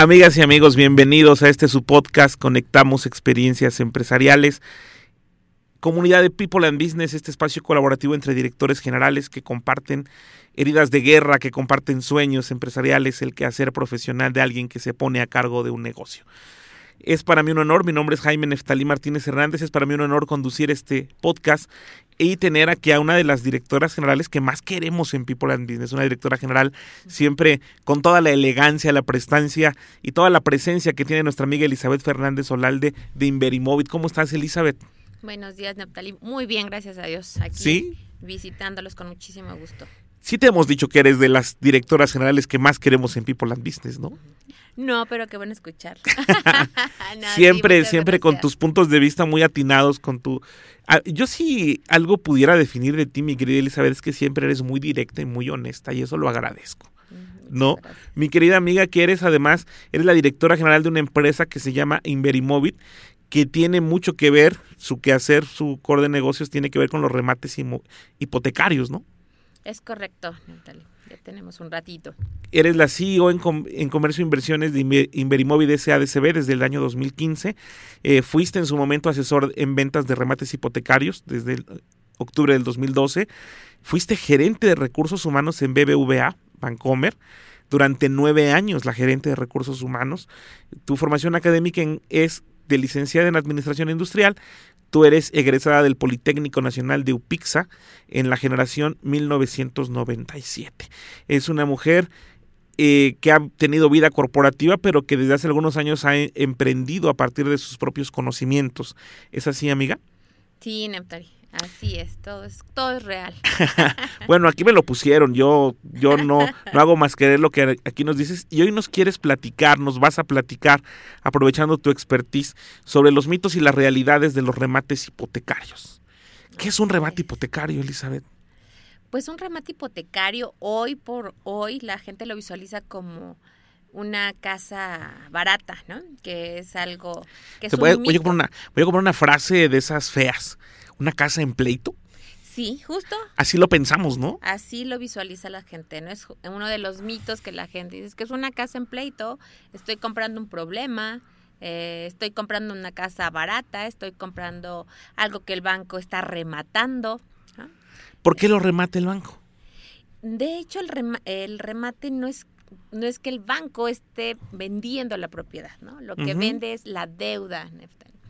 Amigas y amigos, bienvenidos a este su podcast Conectamos Experiencias Empresariales. Comunidad de People and Business, este espacio colaborativo entre directores generales que comparten heridas de guerra, que comparten sueños empresariales, el quehacer profesional de alguien que se pone a cargo de un negocio. Es para mí un honor, mi nombre es Jaime Neftalí Martínez Hernández, es para mí un honor conducir este podcast y tener aquí a una de las directoras generales que más queremos en People and Business, una directora general siempre con toda la elegancia, la prestancia y toda la presencia que tiene nuestra amiga Elizabeth Fernández Olalde de Inverimóvil. ¿Cómo estás, Elizabeth? Buenos días, Neptali. Muy bien, gracias a Dios. Aquí visitándolos con muchísimo gusto. Sí te hemos dicho que eres de las directoras generales que más queremos en People and Business, ¿no? No, pero qué bueno escuchar. siempre, siempre con tus puntos de vista muy atinados, con tu... Ah, yo sí algo pudiera definir de ti, mi querida Elizabeth, es que siempre eres muy directa y muy honesta y eso lo agradezco. ¿No? Mi querida amiga, que eres además, eres la directora general de una empresa que se llama Inverimóvil, que tiene mucho que ver, su quehacer, su core de negocios tiene que ver con los remates hipotecarios, ¿no? Es correcto, Natalia ya tenemos un ratito. Eres la CEO en, en Comercio e Inversiones de Inverimóvil SADCB desde el año 2015. Eh, fuiste en su momento asesor en ventas de remates hipotecarios desde el, octubre del 2012. Fuiste gerente de recursos humanos en BBVA, Bancomer durante nueve años la gerente de recursos humanos. Tu formación académica es de licenciada en Administración Industrial, Tú eres egresada del Politécnico Nacional de Upixa en la generación 1997. Es una mujer eh, que ha tenido vida corporativa, pero que desde hace algunos años ha emprendido a partir de sus propios conocimientos. ¿Es así, amiga? Sí, Neptali. Así es, todo es, todo es real. bueno, aquí me lo pusieron, yo, yo no, no hago más que ver lo que aquí nos dices. Y hoy nos quieres platicar, nos vas a platicar, aprovechando tu expertise, sobre los mitos y las realidades de los remates hipotecarios. ¿Qué es un remate hipotecario, Elizabeth? Pues un remate hipotecario, hoy por hoy, la gente lo visualiza como una casa barata, ¿no? Que es algo que es voy, voy, a una, voy a comprar una frase de esas feas una casa en pleito? Sí, justo. Así lo pensamos, ¿no? Así lo visualiza la gente, ¿no? Es uno de los mitos que la gente dice, es que es una casa en pleito, estoy comprando un problema, eh, estoy comprando una casa barata, estoy comprando algo que el banco está rematando. ¿Por qué lo remate el banco? De hecho, el, el remate no es no es que el banco esté vendiendo la propiedad, ¿no? Lo que vende es la deuda,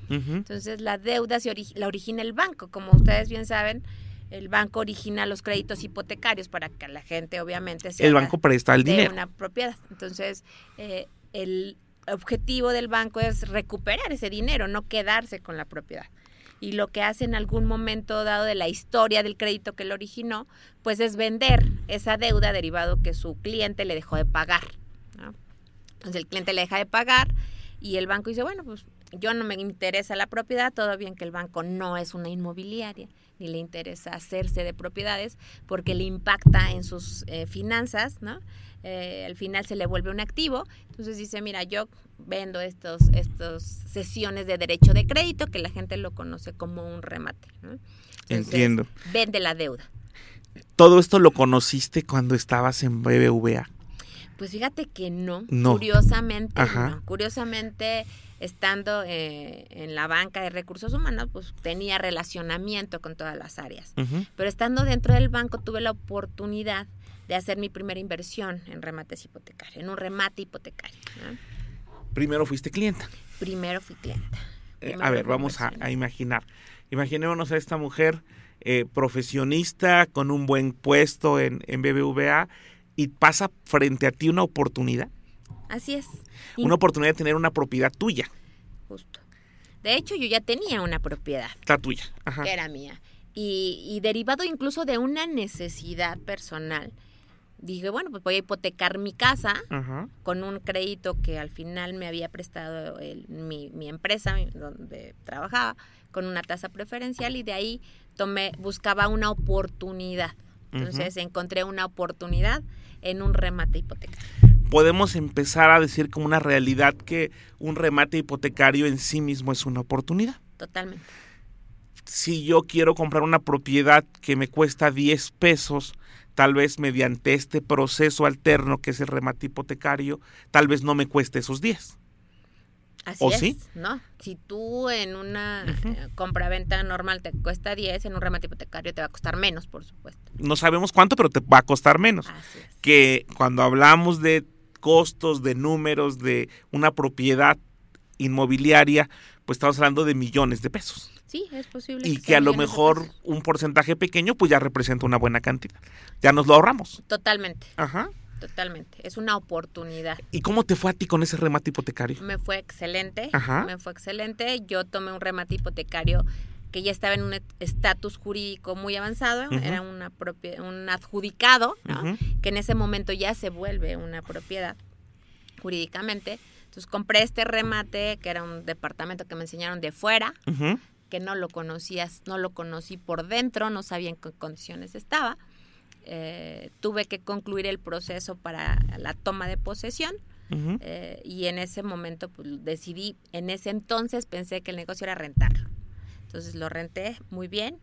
entonces la deuda se la origina el banco, como ustedes bien saben. El banco origina los créditos hipotecarios para que la gente, obviamente, se el banco presta el dinero. una propiedad. Entonces, eh, el objetivo del banco es recuperar ese dinero, no quedarse con la propiedad. Y lo que hace en algún momento dado de la historia del crédito que lo originó, pues es vender esa deuda derivado que su cliente le dejó de pagar. Entonces el cliente le deja de pagar y el banco dice, bueno, pues yo no me interesa la propiedad, todo bien que el banco no es una inmobiliaria, ni le interesa hacerse de propiedades porque le impacta en sus eh, finanzas, ¿no? Eh, al final se le vuelve un activo, entonces dice, mira, yo vendo estos, estos sesiones de derecho de crédito, que la gente lo conoce como un remate. Entiendo. Vende la deuda. ¿Todo esto lo conociste cuando estabas en BBVA? Pues fíjate que no. Curiosamente, no. Curiosamente, estando eh, en la banca de recursos humanos, pues tenía relacionamiento con todas las áreas. Pero estando dentro del banco tuve la oportunidad de hacer mi primera inversión en remates hipotecarios, en un remate hipotecario. Primero fuiste clienta. Primero fui clienta. Eh, a ver, vamos a, imaginar. Imaginémonos a esta mujer eh, profesionista con un buen puesto en, en BBVA y pasa frente a ti una oportunidad Así es. Una oportunidad de tener una propiedad tuya. Justo. De hecho, yo ya tenía una propiedad. La tuya. Que era mía. Y, derivado incluso de una necesidad personal, dije, bueno, pues voy a hipotecar mi casa Ajá. con un crédito que al final me había prestado el- mi, mi empresa donde trabajaba con una tasa preferencial y de ahí tomé buscaba una oportunidad. Entonces encontré una oportunidad en un remate hipotecario. Podemos empezar a decir como una realidad que un remate hipotecario en sí mismo es una oportunidad. Totalmente. Si yo quiero comprar una propiedad que me cuesta 10 pesos, tal vez mediante este proceso alterno que es el remate hipotecario, tal vez no me cueste esos 10. Así ¿O es, sí? ¿no? Si tú en una Ujú. eh, compra-venta normal te cuesta 10, en un remate hipotecario te va a costar menos, por supuesto. No sabemos cuánto, pero te va a costar menos. Así es. que cuando hablamos de costos, de números, de una propiedad inmobiliaria, pues estamos hablando de millones de pesos. Sí, es posible. Y sea que a lo mejor un porcentaje pequeño, pues ya representa una buena cantidad. Ya nos lo ahorramos. Totalmente, Ajá. Totalmente. Es una oportunidad. ¿Y cómo te fue a ti con ese remate hipotecario? Me fue excelente. Ajá. Me fue excelente. Yo tomé un remate hipotecario que ya estaba en un estatus jurídico muy avanzado. Era una un adjudicado, que en ese momento ya se vuelve una propiedad jurídicamente. Entonces compré este remate, que era un departamento que me enseñaron de fuera, que no lo conocías, no lo conocí por dentro, no sabía en qué condiciones estaba. Eh, tuve que concluir el proceso para la toma de posesión eh, y en ese momento pues, decidí, en ese entonces pensé que el negocio era rentarlo. Entonces lo renté muy bien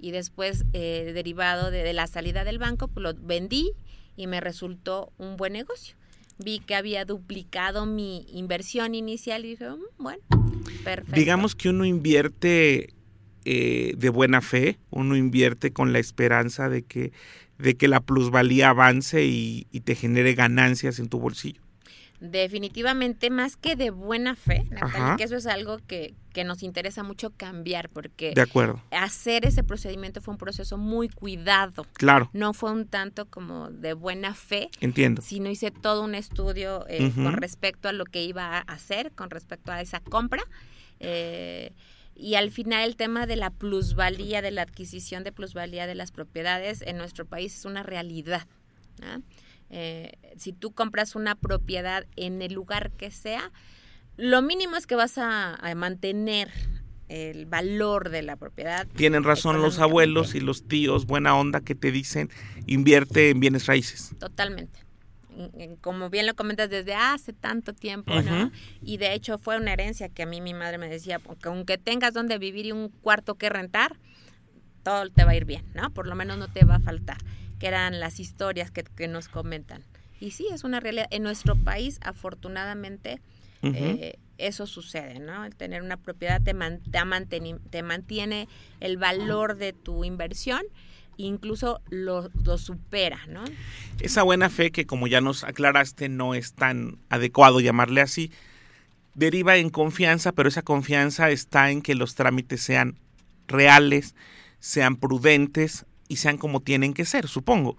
y después, eh, derivado de, de la salida del banco, pues lo vendí y me resultó un buen negocio. Vi que había duplicado mi inversión inicial y dije, "Mm, bueno, perfecto. Digamos que uno invierte eh, de buena fe, uno invierte con la esperanza de que, de que la plusvalía avance y, y te genere ganancias en tu bolsillo. Definitivamente, más que de buena fe, Natalia, que eso es algo que, que nos interesa mucho cambiar, porque De acuerdo. hacer ese procedimiento fue un proceso muy cuidado. Claro, No fue un tanto como de buena fe, entiendo. sino hice todo un estudio eh, con respecto a lo que iba a hacer, con respecto a esa compra. eh, y al final el tema de la plusvalía, de la adquisición de plusvalía de las propiedades en nuestro país es una realidad. Eh, si tú compras una propiedad en el lugar que sea, lo mínimo es que vas a, a mantener el valor de la propiedad. Tienen razón los abuelos y los tíos buena onda que te dicen invierte en bienes raíces. Totalmente. Y Como bien lo comentas desde hace tanto tiempo, ¿no? Y de hecho fue una herencia que a mí mi madre me decía, que aunque tengas donde vivir y un cuarto que rentar, todo te va a ir bien, ¿no? Por lo menos no te va a faltar, que eran las historias que, que nos comentan. Y sí, es una realidad. En nuestro país, afortunadamente, eh, eso sucede, ¿no? El tener una propiedad te, man- te, manteni- te mantiene el valor de tu inversión, incluso lo, lo supera, ¿no? Esa buena fe que como ya nos aclaraste no es tan adecuado llamarle así, deriva en confianza, pero esa confianza está en que los trámites sean reales, sean prudentes y sean como tienen que ser, supongo.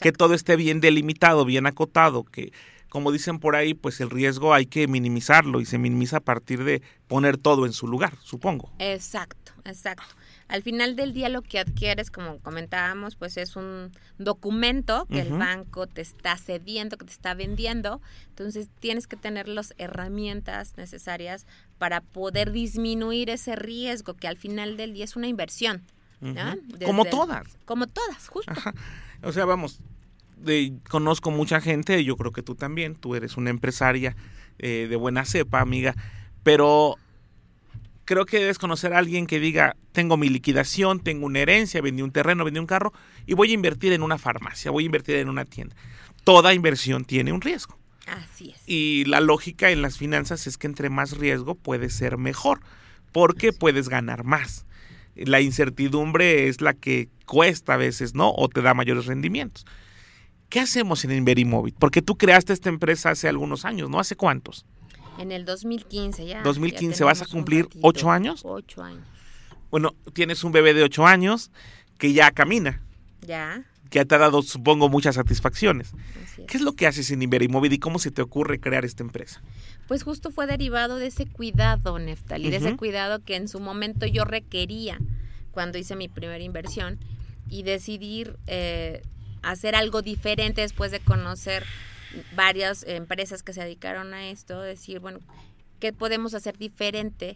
Que todo esté bien delimitado, bien acotado, que como dicen por ahí, pues el riesgo hay que minimizarlo y se minimiza a partir de poner todo en su lugar, supongo. Exacto, exacto. Al final del día lo que adquieres, como comentábamos, pues es un documento que el banco te está cediendo, que te está vendiendo. Entonces tienes que tener las herramientas necesarias para poder disminuir ese riesgo, que al final del día es una inversión. ¿no? Como todas. Como todas, justo. Ajá. O sea, vamos, conozco mucha gente, yo creo que tú también, tú eres una empresaria eh, de buena cepa, amiga, pero creo que debes conocer a alguien que diga, tengo mi liquidación, tengo una herencia, vendí un terreno, vendí un carro y voy a invertir en una farmacia, voy a invertir en una tienda. Toda inversión tiene un riesgo. Así es. Y la lógica en las finanzas es que entre más riesgo puede ser mejor, porque puedes ganar más. La incertidumbre es la que cuesta a veces, ¿no? O te da mayores rendimientos. ¿Qué hacemos en Inverimóvil? Porque tú creaste esta empresa hace algunos años, ¿no? ¿Hace cuántos? En el 2015 ya. 2015, ya ¿vas a cumplir ocho años? Ocho años. Bueno, tienes un bebé de ocho años que ya camina, Ya. que te ha dado, supongo, muchas satisfacciones. es. ¿Qué es lo que haces en Inverimóvil y cómo se te ocurre crear esta empresa? Pues justo fue derivado de ese cuidado, Neftali, de ese cuidado que en su momento yo requería cuando hice mi primera inversión y decidir eh, hacer algo diferente después de conocer varias empresas que se dedicaron a esto, decir, bueno, ¿qué podemos hacer diferente?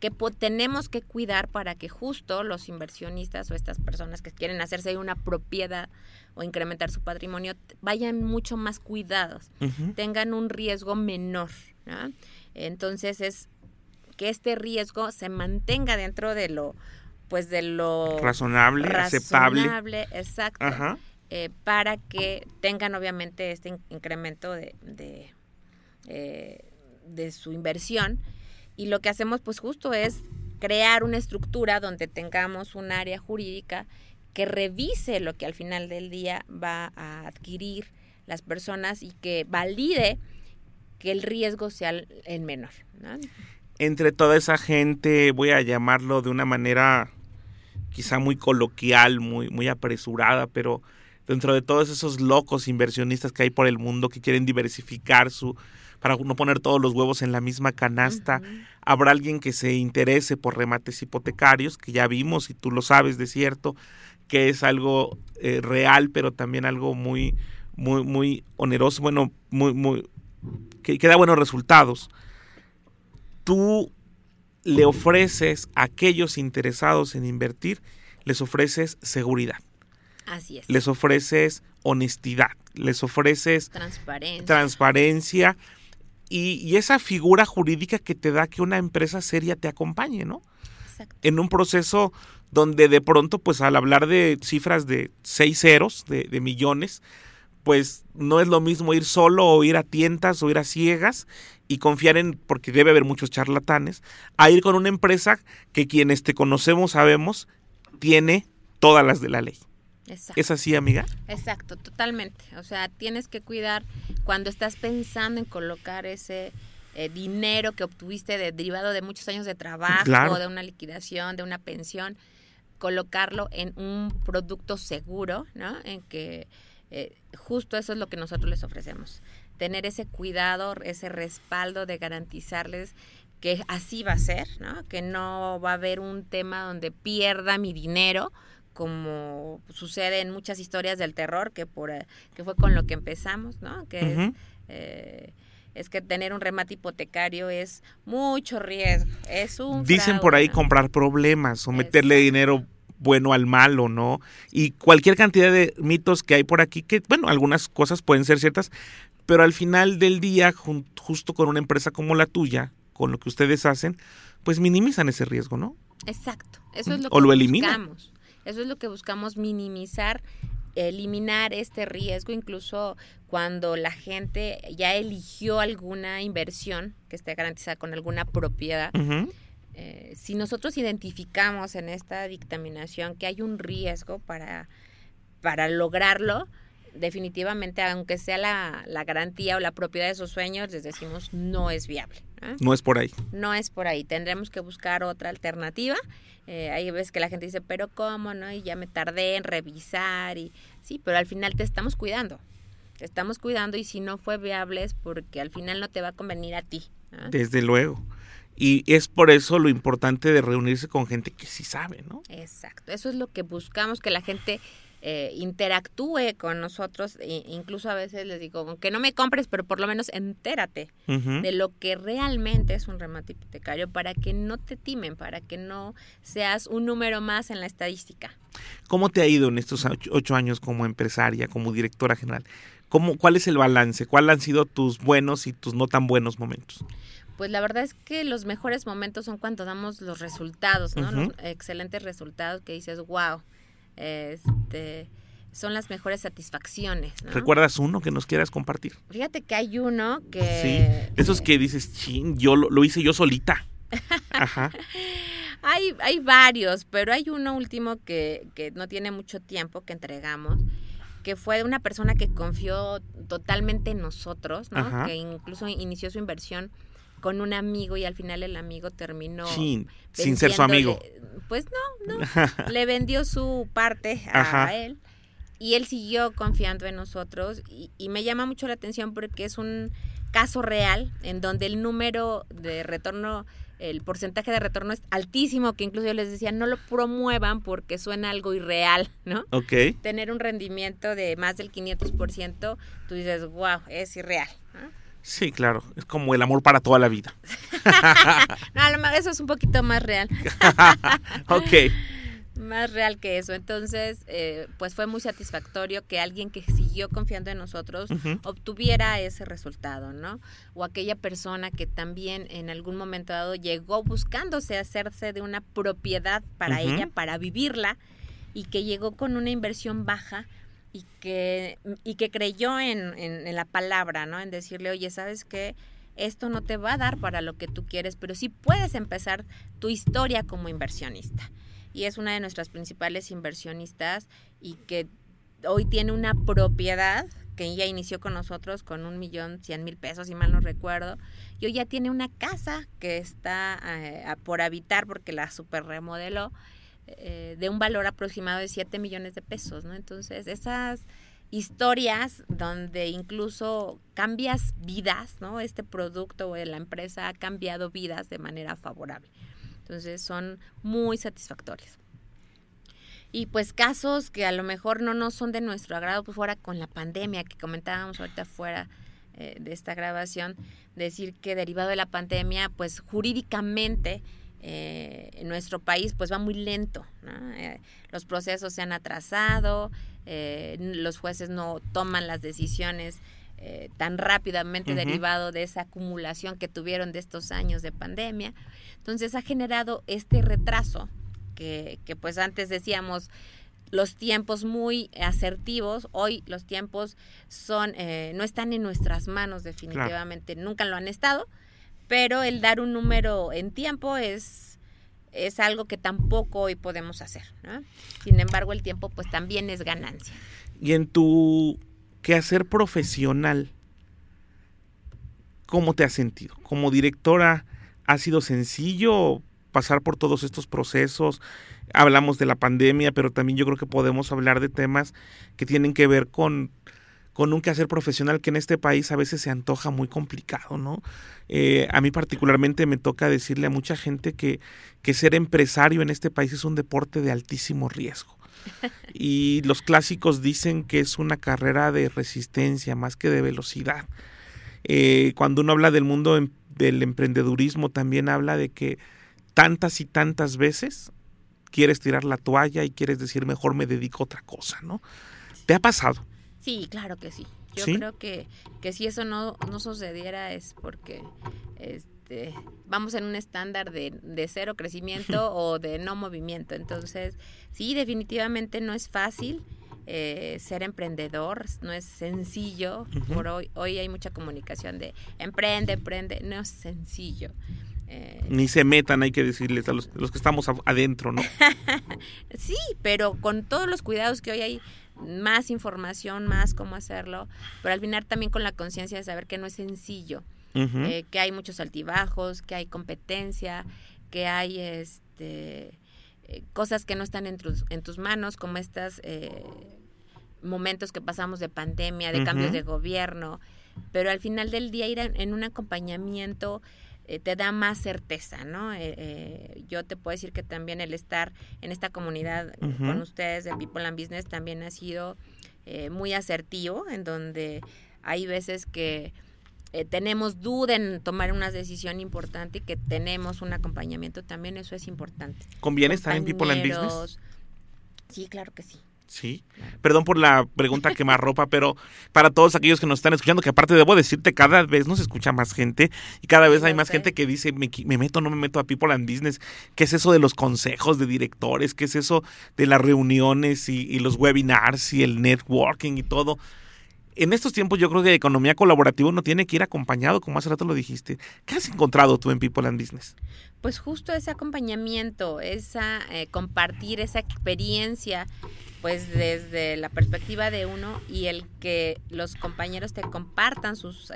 ¿Qué tenemos que cuidar para que justo los inversionistas o estas personas que quieren hacerse una propiedad o incrementar su patrimonio vayan mucho más cuidados, tengan un riesgo menor. Entonces es que este riesgo se mantenga dentro de lo pues de lo razonable, razonable exacto, eh, para que tengan obviamente este incremento de, eh, de su inversión. Y lo que hacemos pues justo es crear una estructura donde tengamos un área jurídica que revise lo que al final del día va a adquirir las personas y que valide que el riesgo sea el menor. Entre toda esa gente, voy a llamarlo de una manera quizá muy coloquial, muy, muy apresurada, pero dentro de todos esos locos inversionistas que hay por el mundo que quieren diversificar su para no poner todos los huevos en la misma canasta, habrá alguien que se interese por remates hipotecarios, que ya vimos y tú lo sabes de cierto, que es algo eh, real, pero también algo muy muy muy oneroso, bueno, muy muy que, que da buenos resultados. Tú le ofreces a aquellos interesados en invertir, les ofreces seguridad. Así es. Les ofreces honestidad, les ofreces transparencia. transparencia y, esa figura jurídica que te da que una empresa seria te acompañe, ¿no? Exacto. En un proceso donde de pronto, pues al hablar de cifras de seis ceros, de, de millones, pues no es lo mismo ir solo o ir a tientas o ir a ciegas y confiar en, porque debe haber muchos charlatanes, a ir con una empresa que quienes te conocemos sabemos tiene todas las de la ley. Exacto. ¿Es así, amiga? Exacto, totalmente. O sea, tienes que cuidar cuando estás pensando en colocar ese eh, dinero que obtuviste de, derivado de muchos años de trabajo, de una liquidación, de una pensión, colocarlo en un producto seguro, ¿no? En que eh, justo eso es lo que nosotros les ofrecemos. Tener ese cuidado, ese respaldo de garantizarles que así va a ser, ¿no? Que no va a haber un tema donde pierda mi dinero, como sucede en muchas historias del terror, que por eh, que fue con lo que empezamos, ¿no? Que es, eh, es que tener un remate hipotecario es mucho riesgo, es un Dicen por ahí comprar problemas o meterle dinero bueno al malo, ¿no? Y cualquier cantidad de mitos que hay por aquí, que, bueno, algunas cosas pueden ser ciertas, pero al final del día, justo con una empresa como la tuya, con lo que ustedes hacen, pues minimizan ese riesgo, ¿no? Exacto, eso es lo o que lo buscamos. Eso es lo que buscamos, minimizar, eliminar este riesgo, incluso cuando la gente ya eligió alguna inversión que esté garantizada con alguna propiedad. Eh, si nosotros identificamos en esta dictaminación que hay un riesgo para, para lograrlo, definitivamente, aunque sea la, garantía o la propiedad de sus sueños, les decimos no es viable. No es por ahí. No es por ahí. Tendremos que buscar otra alternativa. Eh, hay veces que la gente dice, pero ¿cómo? no Y ya me tardé en revisar. y Sí, pero al final te estamos cuidando. Te estamos cuidando y si no fue viable es porque al final no te va a convenir a ti. Desde luego. Y es por eso lo importante de reunirse con gente que sí sabe, ¿no? Exacto. Eso es lo que buscamos, que la gente eh, interactúe con nosotros. E incluso a veces les digo, que no me compres, pero por lo menos entérate de lo que realmente es un remate hipotecario para que no te timen, para que no seas un número más en la estadística. ¿Cómo te ha ido en estos ocho años como empresaria, como directora general? ¿Cómo, ¿Cuál es el balance? ¿Cuáles han sido tus buenos y tus no tan buenos momentos? Pues la verdad es que los mejores momentos son cuando damos los resultados, ¿no? Los excelentes resultados que dices, wow, este, son las mejores satisfacciones. ¿Recuerdas uno que nos quieras compartir? Fíjate que hay uno que... Sí, esos que dices, ching, yo lo, hice yo solita. Ajá. hay, hay varios, pero hay uno último que, que no tiene mucho tiempo que entregamos que fue de una persona que confió totalmente en nosotros, ¿no? que incluso inició su inversión con un amigo y al final el amigo terminó sin, sin ser su amigo. Pues no, no. le vendió su parte a él y él siguió confiando en nosotros y, me llama mucho la atención porque es un caso real en donde el número de retorno el porcentaje de retorno es altísimo, que incluso yo les decía, no lo promuevan porque suena algo irreal, ¿no? Ok. Tener un rendimiento de más del 500%, tú dices, wow, es irreal. Sí, claro, es como el amor para toda la vida. no, a lo mejor eso es un poquito más real. ok más real que eso. Entonces, eh, pues fue muy satisfactorio que alguien que siguió confiando en nosotros obtuviera ese resultado, ¿no? O aquella persona que también en algún momento dado llegó buscándose hacerse de una propiedad para ella, para vivirla, y que llegó con una inversión baja y que, y que creyó en, en la palabra, ¿no? En decirle, oye, ¿sabes qué? esto no te va a dar para lo que tú quieres, pero sí puedes empezar tu historia como inversionista y es una de nuestras principales inversionistas y que hoy tiene una propiedad que ya inició con nosotros con un millón cien mil pesos, si mal no recuerdo, y hoy ya tiene una casa que está eh, por habitar porque la super remodeló eh, de un valor aproximado de 7 millones de pesos, ¿no? Entonces, esas historias donde incluso cambias vidas, ¿no? Este producto o la empresa ha cambiado vidas de manera favorable. Entonces son muy satisfactorios. Y pues casos que a lo mejor no, no son de nuestro agrado, pues fuera con la pandemia que comentábamos ahorita fuera eh, de esta grabación, decir que derivado de la pandemia, pues jurídicamente eh, en nuestro país pues va muy lento. Eh, los procesos se han atrasado, los jueces no toman las decisiones tan rápidamente derivado de esa acumulación que tuvieron de estos años de pandemia. Entonces ha generado este retraso que, que pues antes decíamos los tiempos muy asertivos, hoy los tiempos son, eh, no están en nuestras manos definitivamente, nunca lo han estado, pero el dar un número en tiempo es, es algo que tampoco hoy podemos hacer. Sin embargo, el tiempo pues también es ganancia. Y en tu quehacer profesional, ¿cómo te has sentido? Como directora ha sido sencillo pasar por todos estos procesos. Hablamos de la pandemia, pero también yo creo que podemos hablar de temas que tienen que ver con, con un quehacer profesional que en este país a veces se antoja muy complicado, ¿no? Eh, a mí particularmente me toca decirle a mucha gente que, que ser empresario en este país es un deporte de altísimo riesgo. Y los clásicos dicen que es una carrera de resistencia más que de velocidad. Eh, cuando uno habla del mundo em, del emprendedurismo, también habla de que tantas y tantas veces quieres tirar la toalla y quieres decir mejor me dedico a otra cosa, ¿no? ¿Te ha pasado? Sí, claro que sí. Yo creo que, que si eso no, no sucediera es porque este, vamos en un estándar de, de cero crecimiento o de no movimiento. Entonces, sí, definitivamente no es fácil. Eh, ser emprendedor no es sencillo. Por hoy, hoy hay mucha comunicación de emprende, emprende, no es sencillo. Eh, Ni se metan, hay que decirles a los, que estamos adentro, ¿no? sí, pero con todos los cuidados que hoy hay, más información, más cómo hacerlo, pero al final también con la conciencia de saber que no es sencillo, eh, que hay muchos altibajos, que hay competencia, que hay este eh, cosas que no están en tus, en tus manos, como estos eh, momentos que pasamos de pandemia, de cambios de gobierno, pero al final del día ir en un acompañamiento eh, te da más certeza, ¿no? yo te puedo decir que también el estar en esta comunidad con ustedes de People and Business también ha sido muy asertivo, en donde hay veces que eh, tenemos duda en tomar una decisión importante y que tenemos un acompañamiento también, eso es importante. ¿Conviene estar en People and Business? Sí, claro que sí. Sí. Perdón por la pregunta que más ropa, pero para todos aquellos que nos están escuchando, que aparte debo decirte, cada vez nos escucha más gente y cada vez hay más gente que dice, me, me meto no me meto a People and Business. ¿Qué es eso de los consejos de directores? ¿Qué es eso de las reuniones y, y los webinars y el networking y todo? en estos tiempos yo creo que economía colaborativa uno tiene que ir acompañado, como hace rato lo dijiste. ¿Qué has encontrado tú en People and Business? Pues justo ese acompañamiento, esa eh, compartir esa experiencia, pues desde la perspectiva de uno y el que los compañeros te compartan sus,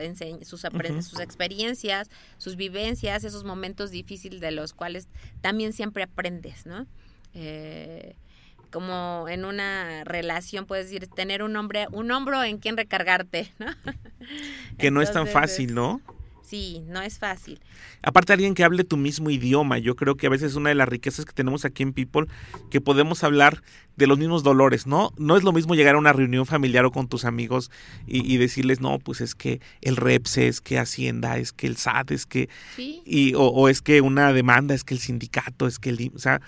sus, sus experiencias, sus vivencias, esos momentos difíciles de los cuales también siempre aprendes, ¿no? Eh, como en una relación, puedes decir, tener un hombre, un hombro en quien recargarte, ¿no? Que no es tan fácil, ¿no? Sí, no es fácil. Aparte alguien que hable tu mismo idioma, yo creo que a veces es una de las riquezas que tenemos aquí en People, que podemos hablar de los mismos dolores, ¿no? No es lo mismo llegar a una reunión familiar o con tus amigos y, y decirles, no, pues es que el REPSE, es que Hacienda, es que el SAT, es que, Sí, y, o, o es que una demanda, es que el sindicato, es que el, o sea,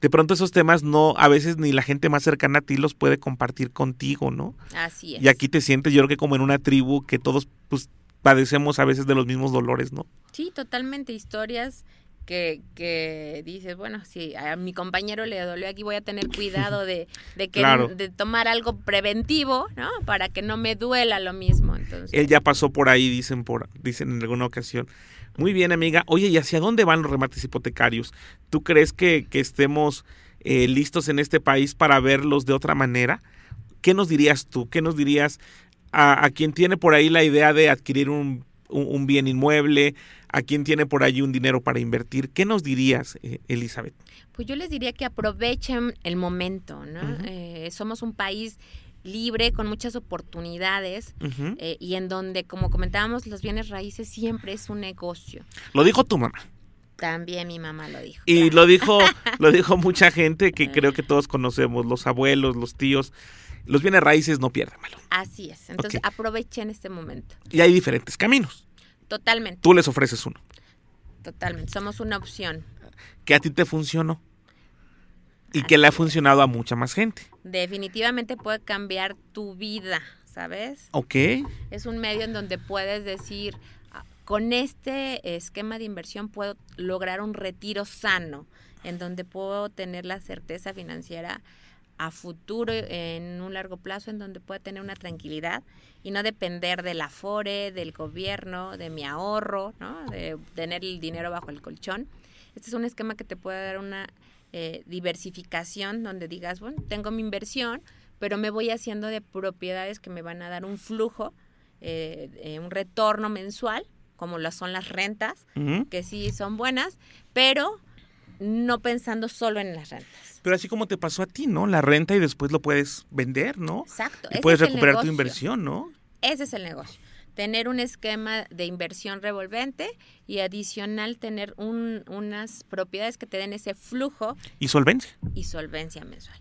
de pronto esos temas no, a veces ni la gente más cercana a ti los puede compartir contigo, ¿no? así es. Y aquí te sientes, yo creo que como en una tribu que todos, pues, padecemos a veces de los mismos dolores, ¿no? Sí, totalmente historias que, que dices, bueno, si a mi compañero le dolió aquí voy a tener cuidado de, de que Claro. de tomar algo preventivo, ¿no? Para que no me duela lo mismo. Entonces, Él ya pasó por ahí, dicen por, dicen en alguna ocasión. Muy bien, amiga. Oye, ¿y hacia dónde van los remates hipotecarios? ¿Tú crees que, que estemos eh, listos en este país para verlos de otra manera? ¿Qué nos dirías tú? ¿Qué nos dirías a, a quien tiene por ahí la idea de adquirir un, un- un bien inmueble? ¿A quien tiene por ahí un dinero para invertir? ¿Qué nos dirías, eh, Elizabeth? Pues yo les diría que aprovechen el momento, ¿no? Eh, somos un país libre, con muchas oportunidades. Eh, y en donde, como comentábamos, los bienes raíces siempre es un negocio. Lo dijo tu mamá. También mi mamá lo dijo. Y claro. lo dijo, lo dijo mucha gente que creo que todos conocemos, los abuelos, los tíos. Los bienes raíces no pierden malo. Así es. Entonces, aprovechen este momento. Y hay diferentes caminos. Totalmente, Tú les ofreces uno. totalmente. Somos una opción. Que a ti te funcionó. Y que le ha funcionado a mucha más gente. Definitivamente puede cambiar tu vida, ¿sabes? Ok. Es un medio en donde puedes decir, "Ah, con este esquema de inversión puedo lograr un retiro sano, en donde puedo tener la certeza financiera a futuro en un largo plazo, en donde pueda tener una tranquilidad y no depender del afore, del gobierno, de mi ahorro, ¿no? de tener el dinero bajo el colchón. Este es un esquema que te puede dar una eh, diversificación donde digas, bueno, tengo mi inversión, pero me voy haciendo de propiedades que me van a dar un flujo, eh, eh, un retorno mensual, como lo son las rentas, que sí son buenas, pero no pensando solo en las rentas. Pero así como te pasó a ti, ¿no? La renta y después lo puedes vender, ¿no? Exacto. Y puedes recuperar tu inversión, ¿no? Ese es el negocio. Tener un esquema de inversión revolvente y adicional tener un- unas propiedades que te den ese flujo Y solvencia. y solvencia mensual.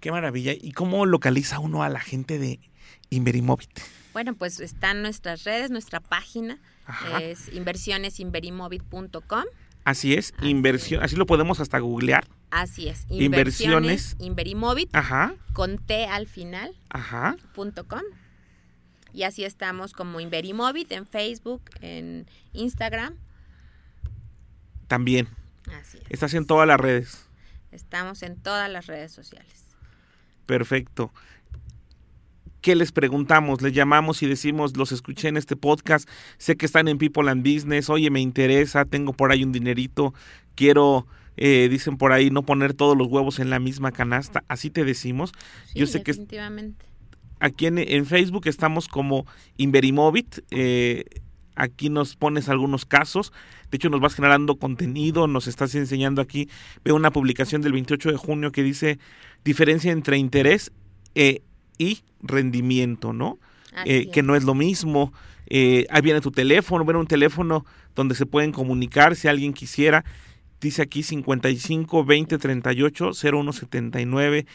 Qué maravilla. ¿Y cómo localiza uno a la gente de Inverimóvil? Bueno, pues están nuestras redes, nuestra página Ajá. es inversionesinverimovit.com. Así es, Así inversión, así lo podemos hasta googlear. Así es. Inversiones. Inversiones Inverimovit Ajá, con T al final. ajá. punto com. Y así estamos como Inverimóvil en Facebook, en Instagram. También. Así es. Estás en todas las redes. Estamos en todas las redes sociales. Perfecto. ¿Qué les preguntamos? Les llamamos y decimos, los escuché en este podcast, sé que están en People and Business, oye, me interesa, tengo por ahí un dinerito, quiero, eh, dicen por ahí, no poner todos los huevos en la misma canasta, así te decimos. Sí, Yo sé que definitivamente. Aquí en, en Facebook estamos como Inverimóvil, eh, aquí nos pones algunos casos, de hecho nos vas generando contenido, nos estás enseñando aquí, veo una publicación del 28 de junio que dice diferencia entre interés eh, y rendimiento, ¿no? Eh, que no es lo mismo. Eh, ahí viene tu teléfono, bueno, un teléfono donde se pueden comunicar si alguien quisiera. Dice aquí 55 20 38 01 79.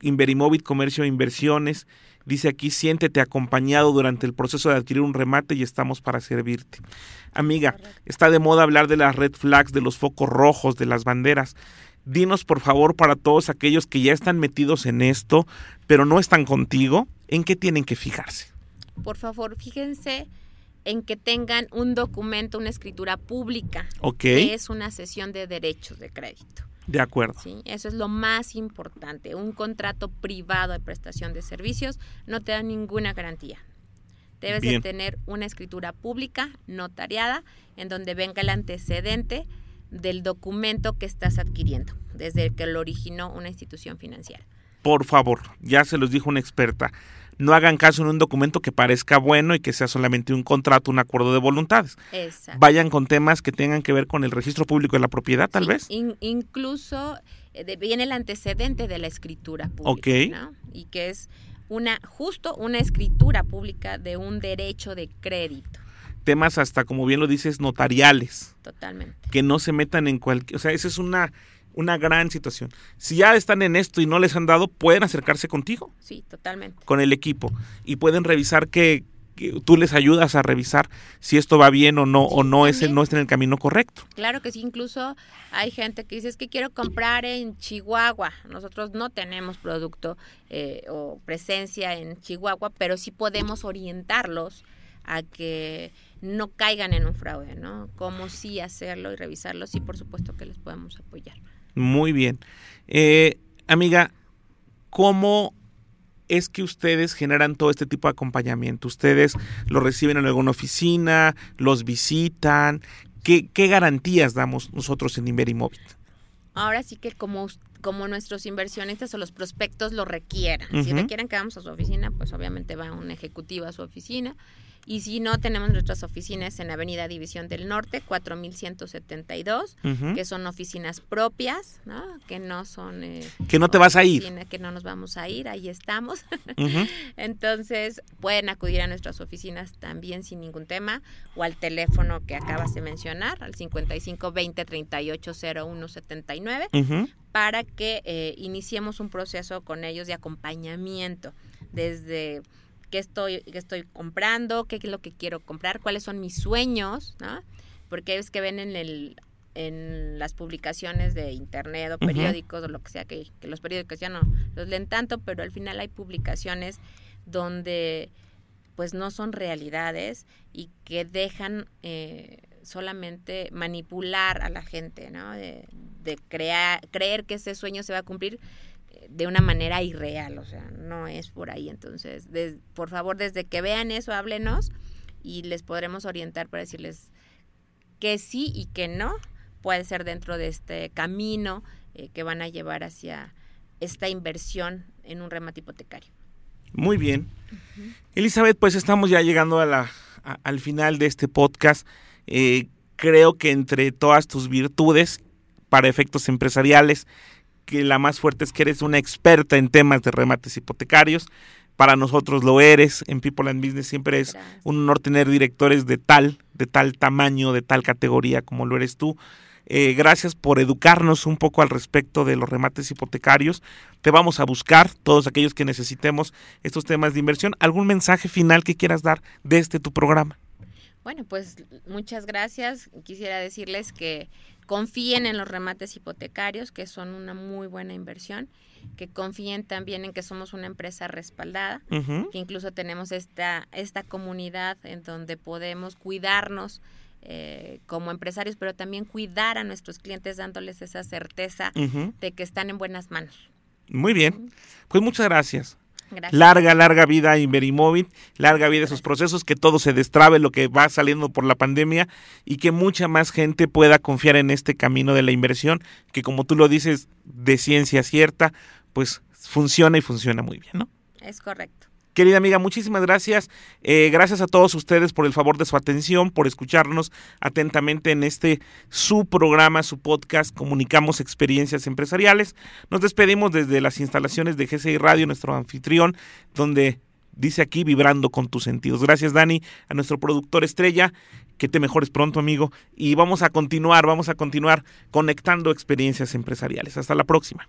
Inverimóvil Comercio e Inversiones. Dice aquí, siéntete acompañado durante el proceso de adquirir un remate y estamos para servirte. Amiga, está de moda hablar de las red flags, de los focos rojos, de las banderas. Dinos, por favor, para todos aquellos que ya están metidos en esto, pero no están contigo, ¿en qué tienen que fijarse? Por favor, fíjense en que tengan un documento, una escritura pública, Ok, que es una sesión de derechos de crédito. de acuerdo. ¿sí? Eso es lo más importante. Un contrato privado de prestación de servicios no te da ninguna garantía. Debes Bien. de tener una escritura pública, notariada, en donde venga el antecedente del documento que estás adquiriendo, desde que lo originó una institución financiera. Por favor, ya se los dijo una experta. No hagan caso en un documento que parezca bueno y que sea solamente un contrato, un acuerdo de voluntades. Exacto. Vayan con temas que tengan que ver con el registro público de la propiedad, tal Sí, vez. in- incluso eh, viene el antecedente de la escritura pública, ¿no? Y que es una justo una escritura pública de un derecho de crédito. Temas hasta, como bien lo dices, notariales. Totalmente. Que no se metan en cualquier... O sea, esa es una, una gran situación. Si ya están en esto y no les han dado, pueden acercarse contigo. Sí, totalmente. Con el equipo. Y pueden revisar que, tú les ayudas a revisar si esto va bien o no, o no es, no está en el camino correcto. Claro que sí, incluso hay gente que dice es que quiero comprar en Chihuahua. Nosotros no tenemos producto eh, o presencia en Chihuahua, pero sí podemos orientarlos a que no caigan en un fraude, ¿no? Cómo sí hacerlo y revisarlo, sí, por supuesto que les podemos apoyar. Muy bien. Eh, amiga, ¿cómo es que ustedes generan todo este tipo de acompañamiento? ¿Ustedes lo reciben en alguna oficina? ¿Los visitan? ¿Qué, garantías damos nosotros en Inverimóvil? Ahora sí que como como nuestros inversionistas o los prospectos lo requieran. Si requieren que vamos a su oficina, pues obviamente va un ejecutivo a su oficina y si no, tenemos nuestras oficinas en Avenida División del Norte, 4172, que son oficinas propias, ¿no? Que no son... Eh, que no te vas a ir. Que no nos vamos a ir, ahí estamos. Entonces, pueden acudir a nuestras oficinas también sin ningún tema o al teléfono que acabas de mencionar, al 55 20 38 01 79, para que eh, iniciemos un proceso con ellos de acompañamiento desde qué estoy, qué estoy comprando, qué es lo que quiero comprar, cuáles son mis sueños, ¿no? Porque es que ven en el en las publicaciones de internet o periódicos o lo que sea, que, los periódicos ya no los leen tanto, pero al final hay publicaciones donde pues no son realidades y que dejan eh, solamente manipular a la gente, ¿no? De, de crear, creer que ese sueño se va a cumplir de una manera irreal, o sea, no es por ahí. Entonces, por favor, desde que vean eso, háblenos y les podremos orientar para decirles que sí y que no puede ser dentro de este camino eh, que van a llevar hacia esta inversión en un remate hipotecario. Muy bien. Elizabeth, pues estamos ya llegando a la, al final de este podcast. Eh, creo que entre todas tus virtudes para efectos empresariales que la más fuerte es que eres una experta en temas de remates hipotecarios. Para nosotros lo eres. En People and Business siempre es un honor tener directores de tal, de tal tamaño, de tal categoría como lo eres tú. Eh, gracias por educarnos un poco al respecto de los remates hipotecarios. Te vamos a buscar, todos aquellos que necesitemos estos temas de inversión. ¿Algún mensaje final que quieras dar de este tu programa? Bueno, pues muchas gracias. Quisiera decirles que confíen en los remates hipotecarios, que son una muy buena inversión, que confíen también en que somos una empresa respaldada, que incluso tenemos esta, esta comunidad en donde podemos cuidarnos eh, como empresarios, pero también cuidar a nuestros clientes dándoles esa certeza de que están en buenas manos. Muy bien, pues muchas gracias. Larga, larga vida a Inverimóvil, larga vida a esos procesos, que todo se destrabe lo que va saliendo por la pandemia y que mucha más gente pueda confiar en este camino de la inversión, que como tú lo dices, de ciencia cierta, pues funciona y funciona muy bien, ¿no? Es correcto. Querida amiga, muchísimas gracias. Eh, gracias a todos ustedes por el favor de su atención, por escucharnos atentamente en este su programa, su podcast, Comunicamos Experiencias Empresariales. Nos despedimos desde las instalaciones de GCI Radio, nuestro anfitrión, donde dice aquí vibrando con tus sentidos. Gracias Dani, a nuestro productor estrella, que te mejores pronto amigo, y vamos a continuar, vamos a continuar conectando experiencias empresariales. Hasta la próxima.